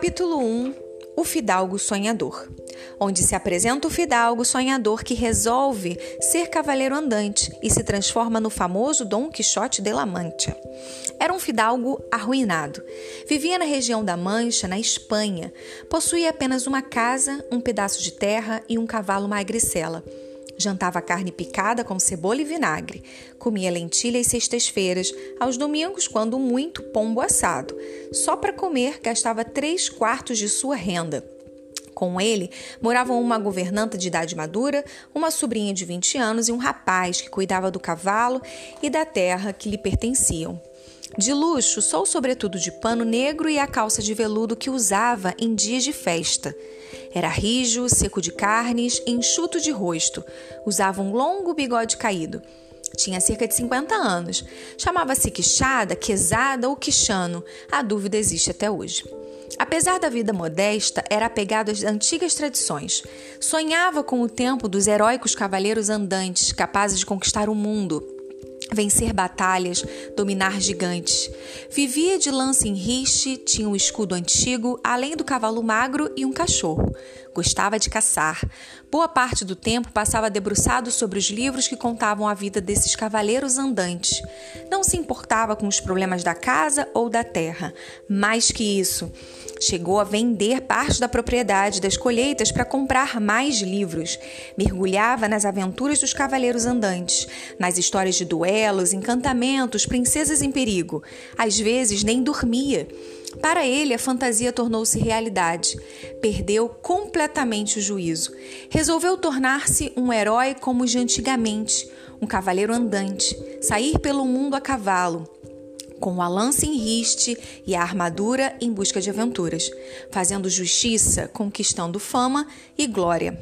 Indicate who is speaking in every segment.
Speaker 1: Capítulo 1 O Fidalgo Sonhador onde se apresenta o fidalgo sonhador que resolve ser cavaleiro andante e se transforma no famoso Dom Quixote de la Mancha. Era um fidalgo arruinado. Vivia na região da Mancha, na Espanha. Possuía apenas uma casa, um pedaço de terra e um cavalo magricela. Jantava carne picada com cebola e vinagre. Comia lentilhas sextas-feiras, aos domingos, quando muito, pombo assado. Só para comer gastava três quartos de sua renda. Com ele moravam uma governanta de idade madura, uma sobrinha de 20 anos e um rapaz que cuidava do cavalo e da terra que lhe pertenciam. De luxo, só o sobretudo de pano negro e a calça de veludo que usava em dias de festa. Era rijo, seco de carnes, enxuto de rosto. Usava um longo bigode caído. Tinha cerca de 50 anos. Chamava-se Quixada, Quesada ou Quixano. A dúvida existe até hoje. Apesar da vida modesta, era apegado às antigas tradições. Sonhava com o tempo dos heróicos cavaleiros andantes, capazes de conquistar o mundo vencer batalhas, dominar gigantes. Vivia de lança em riche, tinha um escudo antigo, além do cavalo magro e um cachorro. Gostava de caçar. Boa parte do tempo passava debruçado sobre os livros que contavam a vida desses cavaleiros andantes. Não se importava com os problemas da casa ou da terra. Mais que isso, chegou a vender parte da propriedade das colheitas para comprar mais livros. Mergulhava nas aventuras dos cavaleiros andantes, nas histórias de duelos, encantamentos, princesas em perigo. Às vezes nem dormia. Para ele, a fantasia tornou-se realidade. Perdeu completamente o juízo. Resolveu tornar-se um herói como os de antigamente, um cavaleiro andante, sair pelo mundo a cavalo, com a lança em riste e a armadura em busca de aventuras, fazendo justiça, conquistando fama e glória.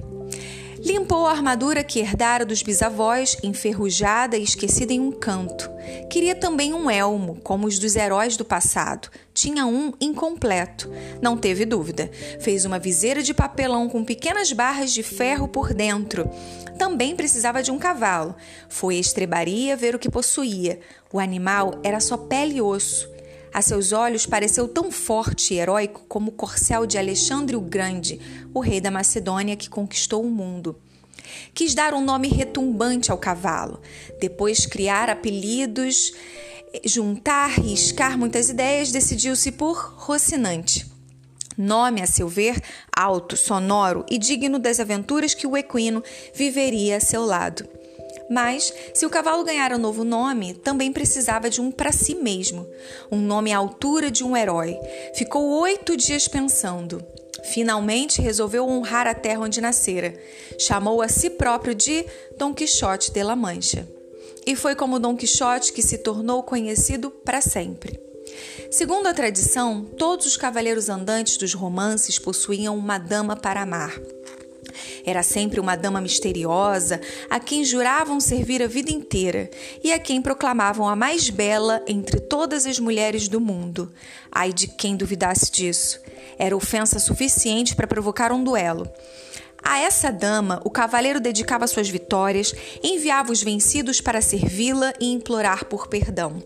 Speaker 1: Limpou a armadura que herdara dos bisavós, enferrujada e esquecida em um canto. Queria também um elmo, como os dos heróis do passado. Tinha um incompleto. Não teve dúvida. Fez uma viseira de papelão com pequenas barras de ferro por dentro. Também precisava de um cavalo. Foi à estrebaria ver o que possuía. O animal era só pele e osso. A seus olhos pareceu tão forte e heróico como o corcel de Alexandre o Grande, o rei da Macedônia que conquistou o mundo. Quis dar um nome retumbante ao cavalo, depois criar apelidos, juntar, riscar muitas ideias, decidiu-se por Rocinante. Nome, a seu ver, alto, sonoro e digno das aventuras que o equino viveria a seu lado. Mas, se o cavalo ganhara um novo nome, também precisava de um para si mesmo, um nome à altura de um herói. Ficou oito dias pensando. Finalmente resolveu honrar a terra onde nascera. Chamou a si próprio de Dom Quixote de la Mancha. E foi como Dom Quixote que se tornou conhecido para sempre. Segundo a tradição, todos os cavaleiros andantes dos romances possuíam uma dama para amar. Era sempre uma dama misteriosa, a quem juravam servir a vida inteira e a quem proclamavam a mais bela entre todas as mulheres do mundo. Ai de quem duvidasse disso! Era ofensa suficiente para provocar um duelo. A essa dama, o cavaleiro dedicava suas vitórias, enviava os vencidos para servi-la e implorar por perdão.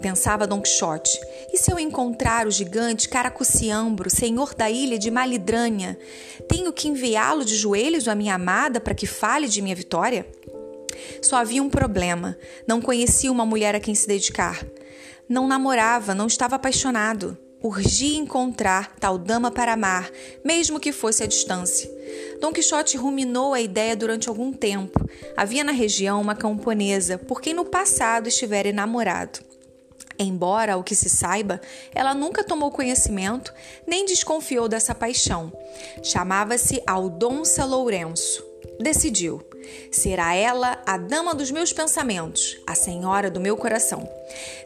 Speaker 1: Pensava Don Quixote, e se eu encontrar o gigante Caracuciambro, senhor da ilha de Malidrânia, tenho que enviá-lo de joelhos à minha amada para que fale de minha vitória? Só havia um problema: não conhecia uma mulher a quem se dedicar. Não namorava, não estava apaixonado. Urgia encontrar tal dama para amar, mesmo que fosse à distância. Dom Quixote ruminou a ideia durante algum tempo. Havia na região uma camponesa por quem no passado estivera enamorado. Embora, ao que se saiba, ela nunca tomou conhecimento nem desconfiou dessa paixão. Chamava-se Aldonça Lourenço. Decidiu. Será ela a dama dos meus pensamentos, a senhora do meu coração.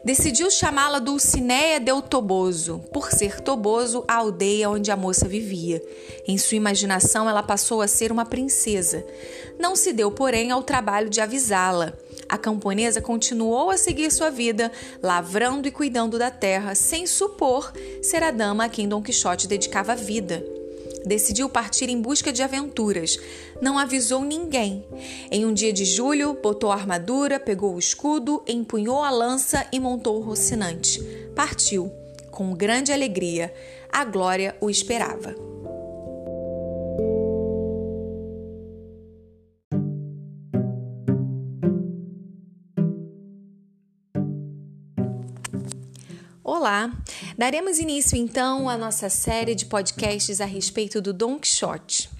Speaker 1: Decidiu chamá-la Dulcinéia del Toboso, por ser Toboso a aldeia onde a moça vivia. Em sua imaginação, ela passou a ser uma princesa. Não se deu, porém, ao trabalho de avisá-la. A camponesa continuou a seguir sua vida, lavrando e cuidando da terra, sem supor ser a dama a quem Dom Quixote dedicava a vida. Decidiu partir em busca de aventuras. Não avisou ninguém. Em um dia de julho, botou a armadura, pegou o escudo, empunhou a lança e montou o rocinante. Partiu, com grande alegria. a glória o esperava. Olá! Daremos início então à nossa série de podcasts a respeito do Don Quixote.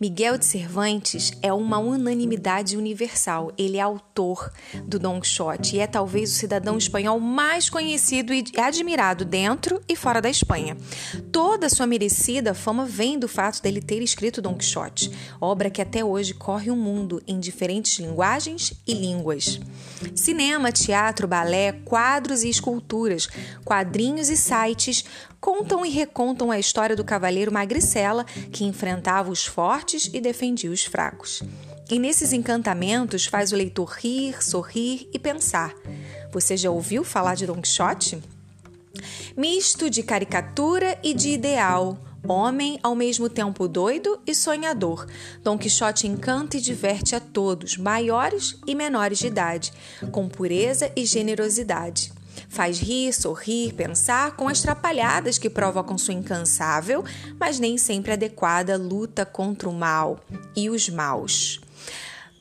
Speaker 1: Miguel de Cervantes é uma unanimidade universal. Ele é autor do Don Quixote e é talvez o cidadão espanhol mais conhecido e admirado dentro e fora da Espanha. Toda sua merecida fama vem do fato dele ter escrito Don Quixote, obra que até hoje corre o mundo em diferentes linguagens e línguas. Cinema, teatro, balé, quadros e esculturas, quadrinhos e sites contam e recontam a história do cavaleiro magricela que enfrentava os fortes e defendia os fracos. E nesses encantamentos faz o leitor rir, sorrir e pensar. Você já ouviu falar de Don Quixote? Misto de caricatura e de ideal, homem ao mesmo tempo doido e sonhador. Dom Quixote encanta e diverte a todos, maiores e menores de idade, com pureza e generosidade. Faz rir, sorrir, pensar com as trapalhadas que provocam sua incansável, mas nem sempre adequada luta contra o mal e os maus.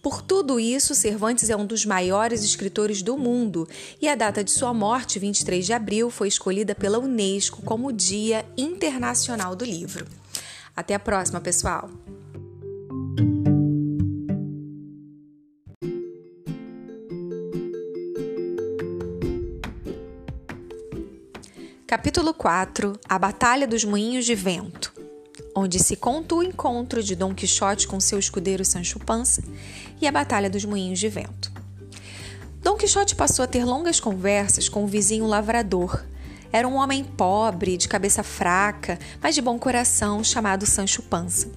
Speaker 1: Por tudo isso, Cervantes é um dos maiores escritores do mundo e a data de sua morte, 23 de abril, foi escolhida pela Unesco como Dia Internacional do Livro. Até a próxima, pessoal! Capítulo 4 A Batalha dos Moinhos de Vento onde se conta o encontro de Dom Quixote com seu escudeiro Sancho Panza e a Batalha dos Moinhos de Vento. Dom Quixote passou a ter longas conversas com o vizinho lavrador. Era um homem pobre, de cabeça fraca, mas de bom coração, chamado Sancho Panza.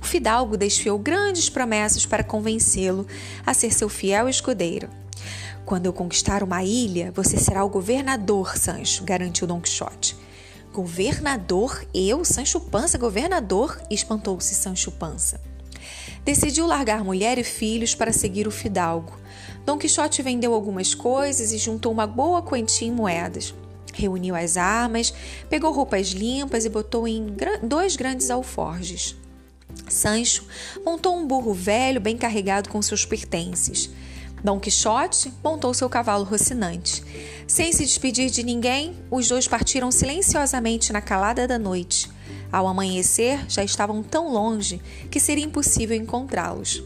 Speaker 1: O fidalgo desfiou grandes promessas para convencê-lo a ser seu fiel escudeiro. Quando eu conquistar uma ilha, você será o governador, Sancho, garantiu Don Quixote. Governador? Eu, Sancho Pança, governador? espantou-se Sancho Pança. Decidiu largar mulher e filhos para seguir o fidalgo. Dom Quixote vendeu algumas coisas e juntou uma boa quantia em moedas. Reuniu as armas, pegou roupas limpas e botou em dois grandes alforjes. Sancho montou um burro velho bem carregado com seus pertences. Dom Quixote montou seu cavalo rocinante. Sem se despedir de ninguém, os dois partiram silenciosamente na calada da noite. Ao amanhecer, já estavam tão longe que seria impossível encontrá-los.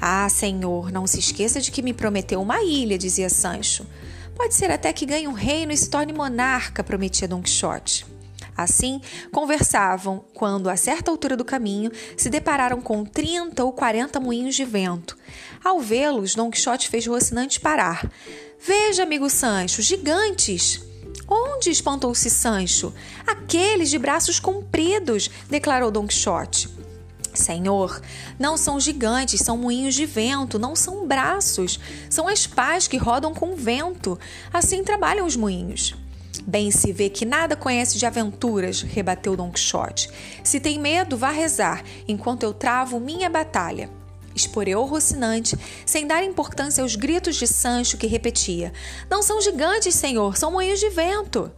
Speaker 1: Ah, senhor, não se esqueça de que me prometeu uma ilha, dizia Sancho. Pode ser até que ganhe um reino e se torne monarca, prometia Dom Quixote. Assim, conversavam quando, a certa altura do caminho, se depararam com 30 ou 40 moinhos de vento. Ao vê-los, Dom Quixote fez Rocinante parar. Veja, amigo Sancho, gigantes! Onde? espantou-se Sancho. Aqueles de braços compridos, declarou Dom Quixote. Senhor, não são gigantes, são moinhos de vento, não são braços, são as pás que rodam com vento. Assim trabalham os moinhos. Bem se vê que nada conhece de aventuras, rebateu Don Quixote. Se tem medo, vá rezar, enquanto eu travo minha batalha. Esporeou Rocinante, sem dar importância aos gritos de Sancho que repetia: Não são gigantes, senhor, são moinhos de vento.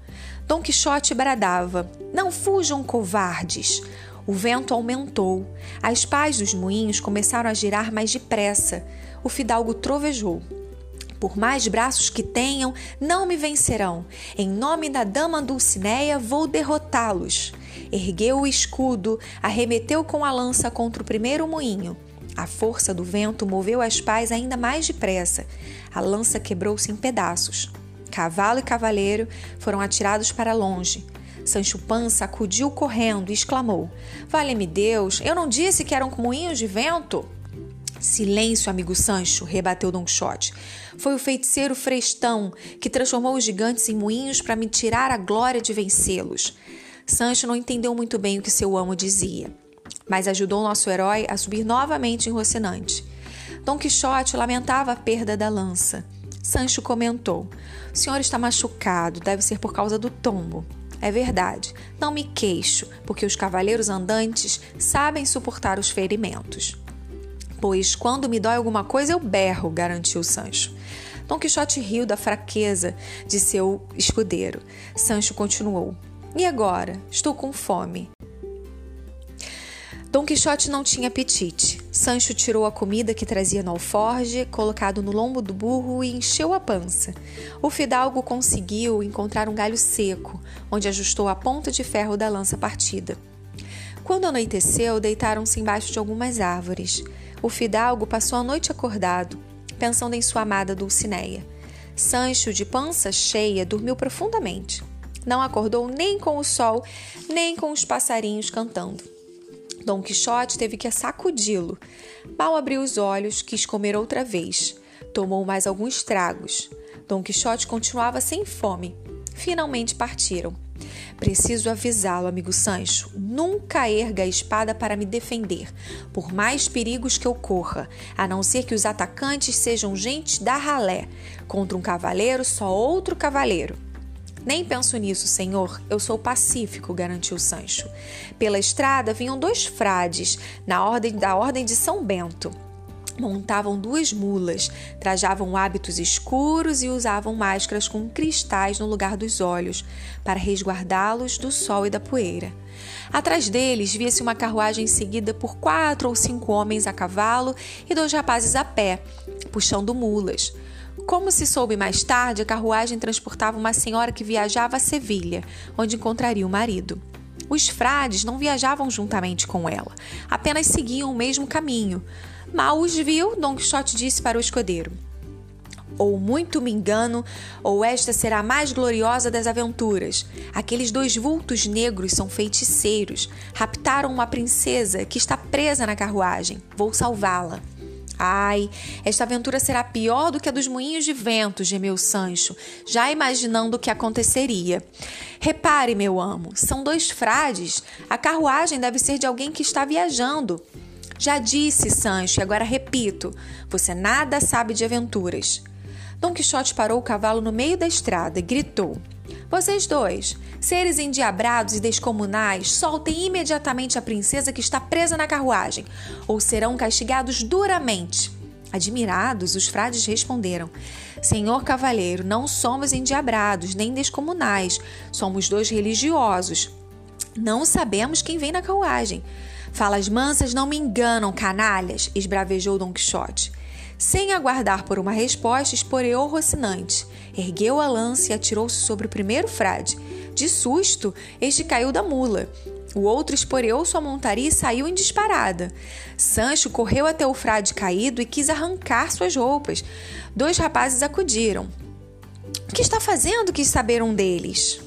Speaker 1: Dom Quixote bradava: Não fujam, covardes. O vento aumentou. As pás dos moinhos começaram a girar mais depressa. O fidalgo trovejou. Por mais braços que tenham, não me vencerão. Em nome da dama Dulcineia, vou derrotá-los. Ergueu o escudo, arremeteu com a lança contra o primeiro moinho. A força do vento moveu as pás ainda mais depressa. A lança quebrou-se em pedaços. Cavalo e cavaleiro foram atirados para longe. Sancho Pança acudiu correndo e exclamou: Vale-me Deus, eu não disse que eram moinhos de vento? Silêncio, amigo Sancho, rebateu Don Quixote. Foi o feiticeiro Frestão que transformou os gigantes em moinhos para me tirar a glória de vencê-los. Sancho não entendeu muito bem o que seu amo dizia, mas ajudou nosso herói a subir novamente em Rocinante. Dom Quixote lamentava a perda da lança. Sancho comentou: O senhor está machucado, deve ser por causa do tombo. É verdade, não me queixo, porque os cavaleiros andantes sabem suportar os ferimentos pois quando me dói alguma coisa eu berro, garantiu Sancho. Dom Quixote riu da fraqueza de seu escudeiro. Sancho continuou: E agora? Estou com fome. Dom Quixote não tinha apetite. Sancho tirou a comida que trazia no alforge, colocado no lombo do burro e encheu a pança. O fidalgo conseguiu encontrar um galho seco, onde ajustou a ponta de ferro da lança partida. Quando anoiteceu, deitaram-se embaixo de algumas árvores. O fidalgo passou a noite acordado, pensando em sua amada Dulcineia. Sancho, de pança cheia, dormiu profundamente. Não acordou nem com o sol, nem com os passarinhos cantando. Dom Quixote teve que sacudi-lo. Mal abriu os olhos, quis comer outra vez. Tomou mais alguns tragos. Dom Quixote continuava sem fome. Finalmente partiram. Preciso avisá-lo, amigo Sancho. Nunca erga a espada para me defender, por mais perigos que eu corra, a não ser que os atacantes sejam gente da ralé. Contra um cavaleiro, só outro cavaleiro. Nem penso nisso, senhor. Eu sou pacífico, garantiu Sancho. Pela estrada vinham dois frades, na ordem da ordem de São Bento. Montavam duas mulas, trajavam hábitos escuros e usavam máscaras com cristais no lugar dos olhos, para resguardá-los do sol e da poeira. Atrás deles via-se uma carruagem seguida por quatro ou cinco homens a cavalo e dois rapazes a pé, puxando mulas. Como se soube mais tarde, a carruagem transportava uma senhora que viajava a Sevilha, onde encontraria o marido. Os frades não viajavam juntamente com ela, apenas seguiam o mesmo caminho. Mal os viu, Dom Quixote disse para o escudeiro: ou muito me engano, ou esta será a mais gloriosa das aventuras. Aqueles dois vultos negros são feiticeiros. Raptaram uma princesa que está presa na carruagem. Vou salvá-la. Ai, esta aventura será pior do que a dos moinhos de vento, gemeu Sancho, já imaginando o que aconteceria. Repare, meu amo, são dois frades. A carruagem deve ser de alguém que está viajando. Já disse, Sancho, e agora repito: você nada sabe de aventuras. Dom Quixote parou o cavalo no meio da estrada e gritou: vocês dois, seres endiabrados e descomunais, soltem imediatamente a princesa que está presa na carruagem, ou serão castigados duramente. Admirados, os frades responderam: Senhor cavalheiro, não somos endiabrados nem descomunais, somos dois religiosos. Não sabemos quem vem na carruagem. Falas mansas não me enganam, canalhas, esbravejou Dom Quixote. Sem aguardar por uma resposta, esporeou Rocinante. Ergueu a lança e atirou-se sobre o primeiro frade. De susto, este caiu da mula. O outro esporeou sua montaria e saiu em disparada. Sancho correu até o frade caído e quis arrancar suas roupas. Dois rapazes acudiram. O que está fazendo? quis saber um deles.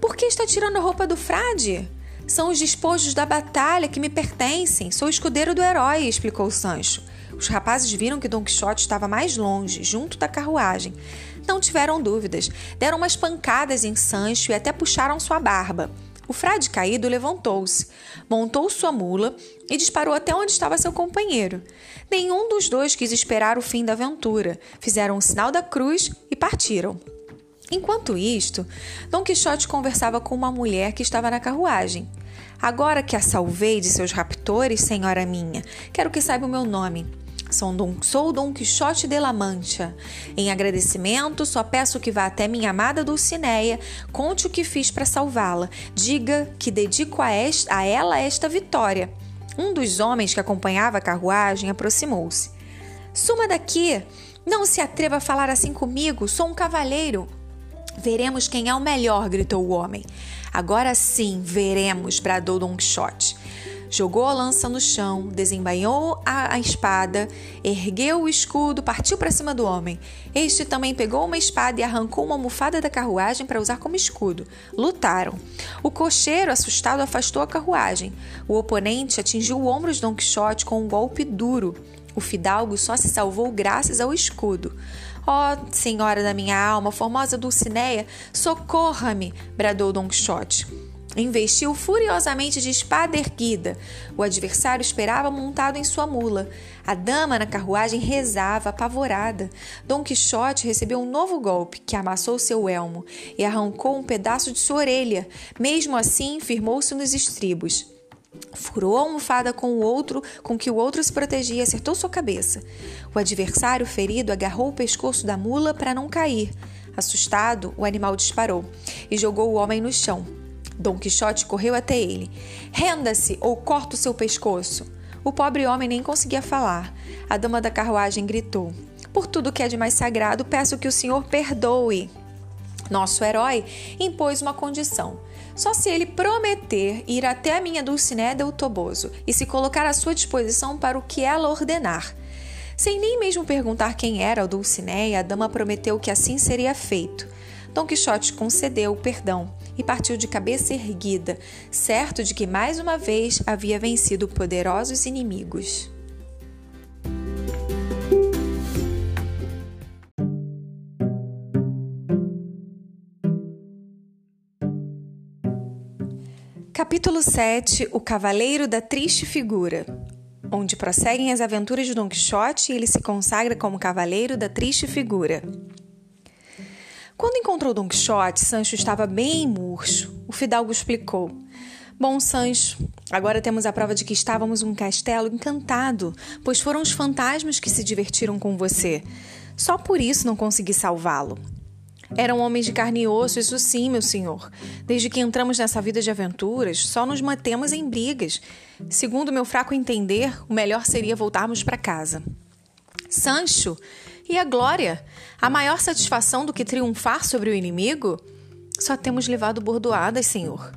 Speaker 1: Por que está tirando a roupa do frade? São os despojos da batalha que me pertencem. Sou escudeiro do herói, explicou Sancho. Os rapazes viram que Dom Quixote estava mais longe, junto da carruagem. Não tiveram dúvidas, deram umas pancadas em Sancho e até puxaram sua barba. O frade caído levantou-se, montou sua mula e disparou até onde estava seu companheiro. Nenhum dos dois quis esperar o fim da aventura. Fizeram o sinal da cruz e partiram. Enquanto isto, Dom Quixote conversava com uma mulher que estava na carruagem. Agora que a salvei de seus raptores, senhora minha, quero que saiba o meu nome. Sou Dom, sou Dom Quixote de la Mancha. Em agradecimento, só peço que vá até minha amada Dulcineia, conte o que fiz para salvá-la, diga que dedico a, esta, a ela esta vitória. Um dos homens que acompanhava a carruagem aproximou-se. Suma daqui! Não se atreva a falar assim comigo, sou um cavaleiro. Veremos quem é o melhor, gritou o homem. Agora sim, veremos, bradou Dom Quixote jogou a lança no chão, desembainhou a, a espada, ergueu o escudo, partiu para cima do homem. Este também pegou uma espada e arrancou uma almofada da carruagem para usar como escudo. Lutaram. O cocheiro, assustado, afastou a carruagem. O oponente atingiu o ombro de Don Quixote com um golpe duro. O fidalgo só se salvou graças ao escudo. Ó oh, senhora da minha alma, formosa Dulcineia, socorra-me! bradou Don Quixote. Investiu furiosamente de espada erguida. O adversário esperava montado em sua mula. A dama na carruagem rezava, apavorada. Dom Quixote recebeu um novo golpe, que amassou seu elmo e arrancou um pedaço de sua orelha. Mesmo assim, firmou-se nos estribos. Furou a almofada com o outro, com que o outro se protegia acertou sua cabeça. O adversário ferido agarrou o pescoço da mula para não cair. Assustado, o animal disparou e jogou o homem no chão. Dom Quixote correu até ele. Renda-se ou corta o seu pescoço. O pobre homem nem conseguia falar. A dama da carruagem gritou: Por tudo que é de mais sagrado, peço que o senhor perdoe. Nosso herói impôs uma condição. Só se ele prometer ir até a minha Dulcinea del Toboso e se colocar à sua disposição para o que ela ordenar. Sem nem mesmo perguntar quem era o Dulcinea, a dama prometeu que assim seria feito. Dom Quixote concedeu o perdão e partiu de cabeça erguida, certo de que mais uma vez havia vencido poderosos inimigos. Capítulo 7 O Cavaleiro da Triste Figura onde prosseguem as aventuras de Don Quixote e ele se consagra como cavaleiro da triste figura. Quando encontrou Don Quixote, Sancho estava bem murcho. O fidalgo explicou: Bom, Sancho, agora temos a prova de que estávamos um castelo encantado, pois foram os fantasmas que se divertiram com você. Só por isso não consegui salvá-lo. Eram homens de carne e osso, isso sim, meu senhor. Desde que entramos nessa vida de aventuras, só nos mantemos em brigas. Segundo meu fraco entender, o melhor seria voltarmos para casa. Sancho, e a glória? A maior satisfação do que triunfar sobre o inimigo? Só temos levado bordoadas, senhor.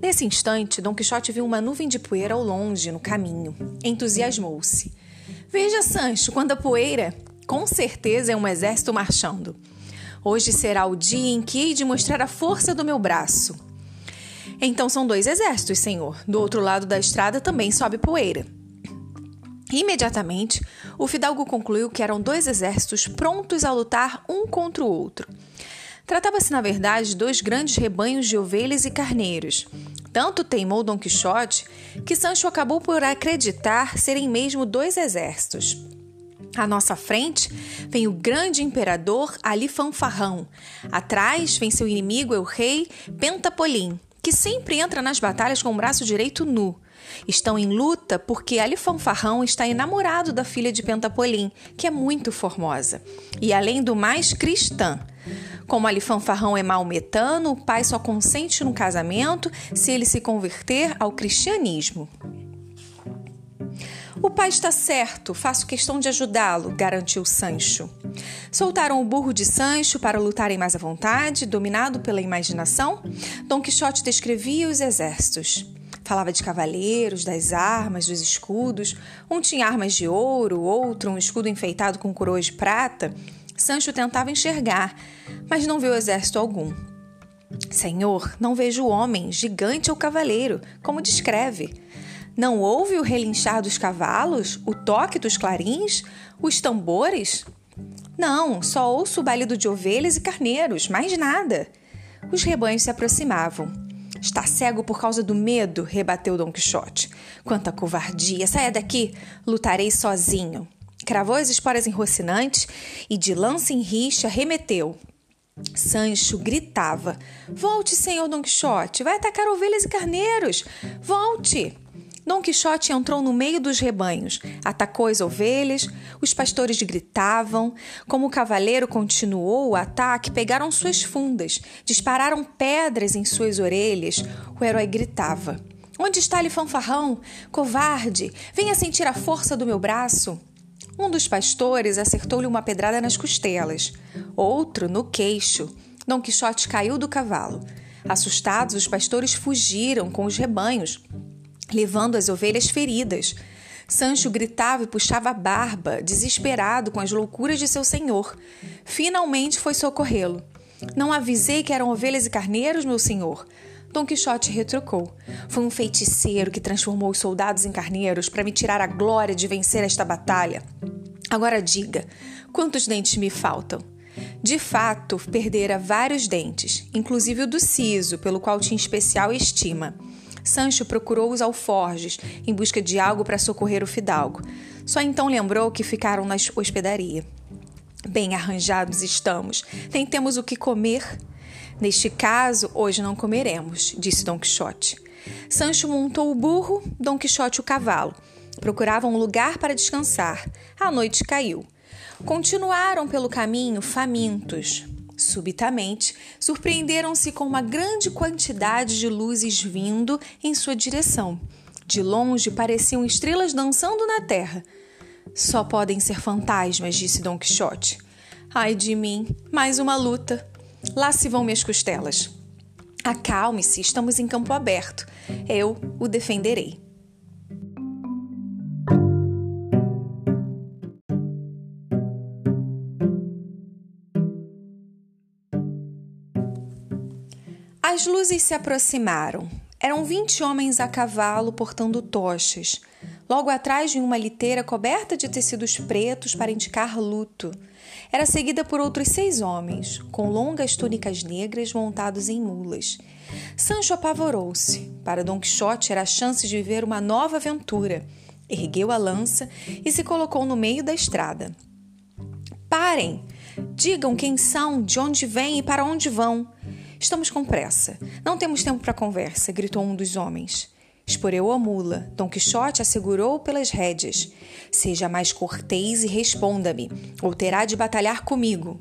Speaker 1: Nesse instante, Dom Quixote viu uma nuvem de poeira ao longe, no caminho. Entusiasmou-se. Veja, Sancho, quando a poeira, com certeza é um exército marchando. Hoje será o dia em que hei de mostrar a força do meu braço. Então são dois exércitos, senhor. Do outro lado da estrada também sobe poeira. Imediatamente, o fidalgo concluiu que eram dois exércitos prontos a lutar um contra o outro. Tratava-se, na verdade, de dois grandes rebanhos de ovelhas e carneiros. Tanto teimou Dom Quixote que Sancho acabou por acreditar serem mesmo dois exércitos. À nossa frente vem o grande imperador Ali Fanfarrão. Atrás vem seu inimigo, o rei Pentapolim, que sempre entra nas batalhas com o braço direito nu. Estão em luta porque Ali Fanfarrão está enamorado da filha de Pentapolim, que é muito formosa. E além do mais, cristã. Como Ali Fanfarrão é maometano, o pai só consente no casamento se ele se converter ao cristianismo. O pai está certo, faço questão de ajudá-lo, garantiu Sancho. Soltaram o burro de Sancho para lutarem mais à vontade, dominado pela imaginação. Dom Quixote descrevia os exércitos. Falava de cavaleiros, das armas, dos escudos. Um tinha armas de ouro, outro um escudo enfeitado com coroas de prata. Sancho tentava enxergar, mas não viu exército algum. Senhor, não vejo homem, gigante ou cavaleiro, como descreve. Não ouve o relinchar dos cavalos, o toque dos clarins, os tambores? Não, só ouço o balido de ovelhas e carneiros, mais nada. Os rebanhos se aproximavam. Está cego por causa do medo, rebateu Dom Quixote. Quanta covardia! Saia daqui! Lutarei sozinho. Cravou as esporas em Rocinante e, de lança em rixa, remeteu. Sancho gritava: Volte, senhor Dom Quixote! Vai atacar ovelhas e carneiros! Volte! Dom Quixote entrou no meio dos rebanhos, atacou as ovelhas, os pastores gritavam. Como o cavaleiro continuou o ataque, pegaram suas fundas, dispararam pedras em suas orelhas. O herói gritava: Onde está ele, fanfarrão? Covarde! Venha sentir a força do meu braço! Um dos pastores acertou-lhe uma pedrada nas costelas, outro no queixo. Dom Quixote caiu do cavalo. Assustados, os pastores fugiram com os rebanhos levando as ovelhas feridas. Sancho gritava e puxava a barba, desesperado com as loucuras de seu senhor. Finalmente foi socorrê-lo. Não avisei que eram ovelhas e carneiros, meu senhor. Dom Quixote retrucou. Foi um feiticeiro que transformou os soldados em carneiros para me tirar a glória de vencer esta batalha. Agora diga, quantos dentes me faltam? De fato, perdera vários dentes, inclusive o do siso, pelo qual tinha especial estima. Sancho procurou os alforjes em busca de algo para socorrer o fidalgo. Só então lembrou que ficaram na hospedaria. Bem arranjados estamos, nem temos o que comer. Neste caso, hoje não comeremos, disse Dom Quixote. Sancho montou o burro, Dom Quixote o cavalo. Procuravam um lugar para descansar. A noite caiu. Continuaram pelo caminho famintos. Subitamente, surpreenderam-se com uma grande quantidade de luzes vindo em sua direção. De longe pareciam estrelas dançando na terra. Só podem ser fantasmas, disse Don Quixote. Ai de mim, mais uma luta. Lá se vão minhas costelas. Acalme-se, estamos em campo aberto. Eu o defenderei. As luzes se aproximaram. Eram vinte homens a cavalo portando tochas. Logo atrás de uma liteira coberta de tecidos pretos para indicar luto. Era seguida por outros seis homens, com longas túnicas negras montados em mulas. Sancho apavorou-se. Para Don Quixote era a chance de viver uma nova aventura. Ergueu a lança e se colocou no meio da estrada. Parem! Digam quem são, de onde vêm e para onde vão. Estamos com pressa. Não temos tempo para conversa, gritou um dos homens. Esporeu a mula. Dom Quixote assegurou pelas rédeas. Seja mais cortês e responda-me, ou terá de batalhar comigo.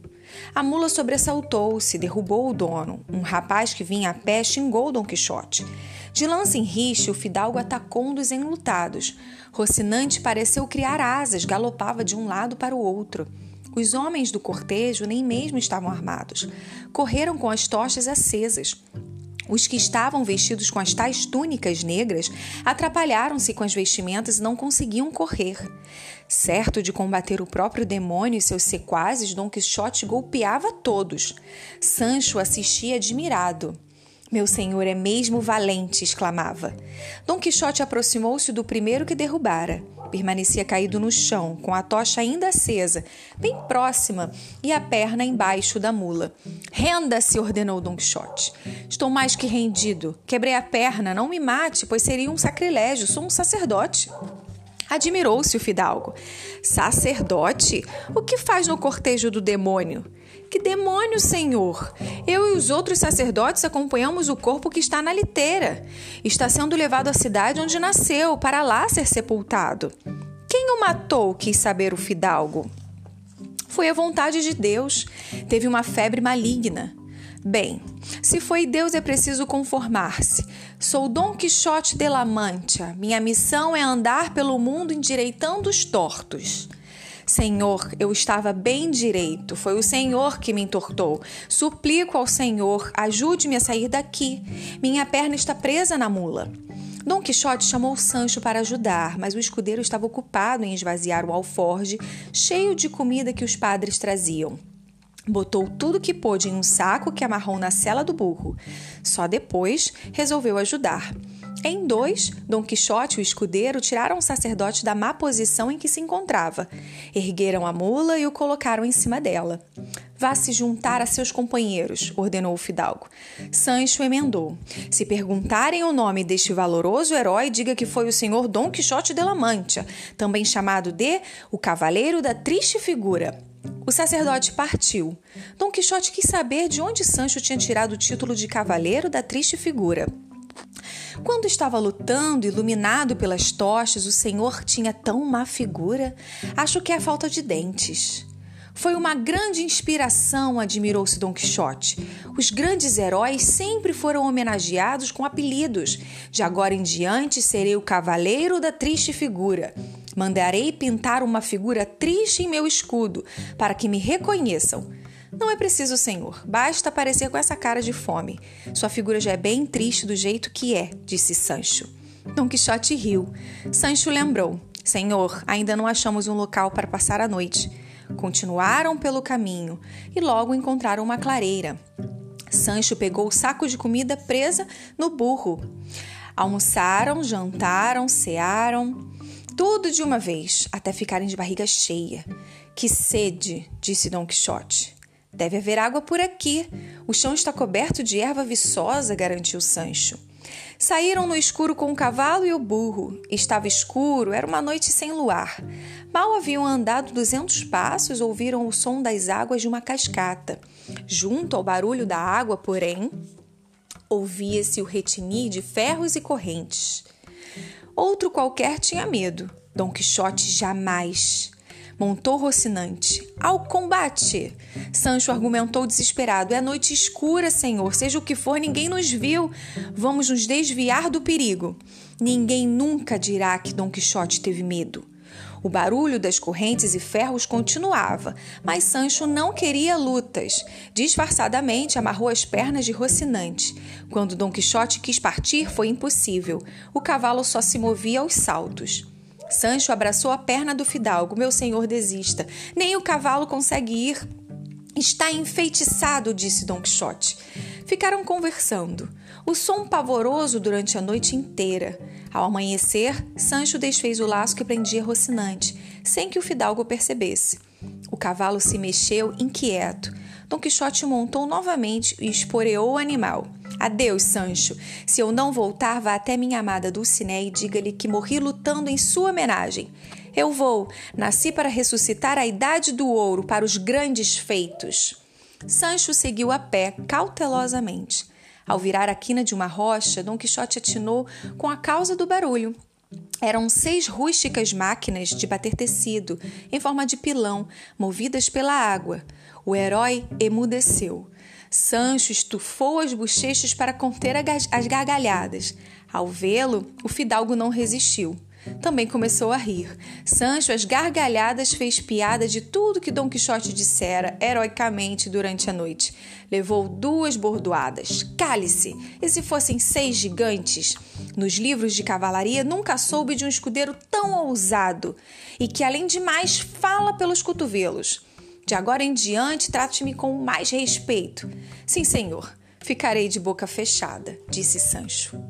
Speaker 1: A mula sobressaltou-se, derrubou o dono. Um rapaz que vinha a pé xingou Dom Quixote. De lança em riche, o fidalgo atacou um dos enlutados. Rocinante pareceu criar asas, galopava de um lado para o outro. Os homens do cortejo nem mesmo estavam armados. Correram com as tochas acesas. Os que estavam vestidos com as tais túnicas negras atrapalharam-se com as vestimentas e não conseguiam correr. Certo de combater o próprio demônio e seus sequazes, Dom Quixote golpeava todos. Sancho assistia admirado. Meu senhor é mesmo valente! exclamava. Dom Quixote aproximou-se do primeiro que derrubara. Permanecia caído no chão, com a tocha ainda acesa, bem próxima, e a perna embaixo da mula. Renda-se! ordenou Dom Quixote. Estou mais que rendido. Quebrei a perna, não me mate, pois seria um sacrilégio. Sou um sacerdote. Admirou-se o fidalgo. Sacerdote? O que faz no cortejo do demônio? Que demônio, Senhor! Eu e os outros sacerdotes acompanhamos o corpo que está na liteira. Está sendo levado à cidade onde nasceu, para lá ser sepultado. Quem o matou? quis saber o fidalgo. Foi a vontade de Deus. Teve uma febre maligna. Bem, se foi Deus é preciso conformar-se. Sou Dom Quixote de la Mancha. Minha missão é andar pelo mundo endireitando os tortos. Senhor, eu estava bem direito, foi o Senhor que me entortou. Suplico ao Senhor, ajude-me a sair daqui. Minha perna está presa na mula. Dom Quixote chamou Sancho para ajudar, mas o escudeiro estava ocupado em esvaziar o alforge cheio de comida que os padres traziam. Botou tudo que pôde em um saco que amarrou na sela do burro. Só depois resolveu ajudar. Em dois, Dom Quixote e o escudeiro tiraram o sacerdote da má posição em que se encontrava, ergueram a mula e o colocaram em cima dela. Vá se juntar a seus companheiros, ordenou o fidalgo. Sancho emendou. Se perguntarem o nome deste valoroso herói, diga que foi o senhor Dom Quixote de la Mancha, também chamado de o Cavaleiro da Triste Figura. O sacerdote partiu. Dom Quixote quis saber de onde Sancho tinha tirado o título de Cavaleiro da Triste Figura. Quando estava lutando, iluminado pelas tochas, o senhor tinha tão má figura. Acho que é falta de dentes. Foi uma grande inspiração, admirou-se Dom Quixote. Os grandes heróis sempre foram homenageados com apelidos. De agora em diante serei o cavaleiro da triste figura. Mandarei pintar uma figura triste em meu escudo, para que me reconheçam. Não é preciso, senhor. Basta aparecer com essa cara de fome. Sua figura já é bem triste do jeito que é, disse Sancho. Dom Quixote riu. Sancho lembrou: Senhor, ainda não achamos um local para passar a noite. Continuaram pelo caminho e logo encontraram uma clareira. Sancho pegou o saco de comida presa no burro. Almoçaram, jantaram, cearam, tudo de uma vez, até ficarem de barriga cheia. Que sede, disse Dom Quixote. Deve haver água por aqui. O chão está coberto de erva viçosa, garantiu Sancho. Saíram no escuro com o cavalo e o burro. Estava escuro, era uma noite sem luar. Mal haviam andado duzentos passos, ouviram o som das águas de uma cascata. Junto ao barulho da água, porém, ouvia-se o retinir de ferros e correntes. Outro qualquer tinha medo. Dom Quixote jamais. Montou Rocinante. Ao combate! Sancho argumentou desesperado: É noite escura, senhor. Seja o que for, ninguém nos viu. Vamos nos desviar do perigo. Ninguém nunca dirá que Dom Quixote teve medo. O barulho das correntes e ferros continuava, mas Sancho não queria lutas. Disfarçadamente amarrou as pernas de Rocinante. Quando Dom Quixote quis partir, foi impossível. O cavalo só se movia aos saltos. Sancho abraçou a perna do fidalgo. Meu senhor, desista. Nem o cavalo consegue ir. Está enfeitiçado, disse Dom Quixote. Ficaram conversando. O som pavoroso durante a noite inteira. Ao amanhecer, Sancho desfez o laço que prendia Rocinante, sem que o fidalgo percebesse. O cavalo se mexeu inquieto. Dom Quixote montou novamente e esporeou o animal. Adeus, Sancho. Se eu não voltar, vá até minha amada Dulcinea e diga-lhe que morri lutando em sua homenagem. Eu vou. Nasci para ressuscitar a idade do ouro para os grandes feitos. Sancho seguiu a pé, cautelosamente. Ao virar a quina de uma rocha, Dom Quixote atinou com a causa do barulho. Eram seis rústicas máquinas de bater tecido, em forma de pilão, movidas pela água. O herói emudeceu. Sancho estufou as bochechas para conter as gargalhadas. Ao vê-lo, o fidalgo não resistiu também começou a rir. Sancho, às gargalhadas, fez piada de tudo que Dom Quixote dissera heroicamente durante a noite. Levou duas bordoadas. Cale-se! E se fossem seis gigantes? Nos livros de cavalaria, nunca soube de um escudeiro tão ousado e que, além de mais, fala pelos cotovelos. De agora em diante, trate-me com mais respeito. Sim, senhor, ficarei de boca fechada, disse Sancho.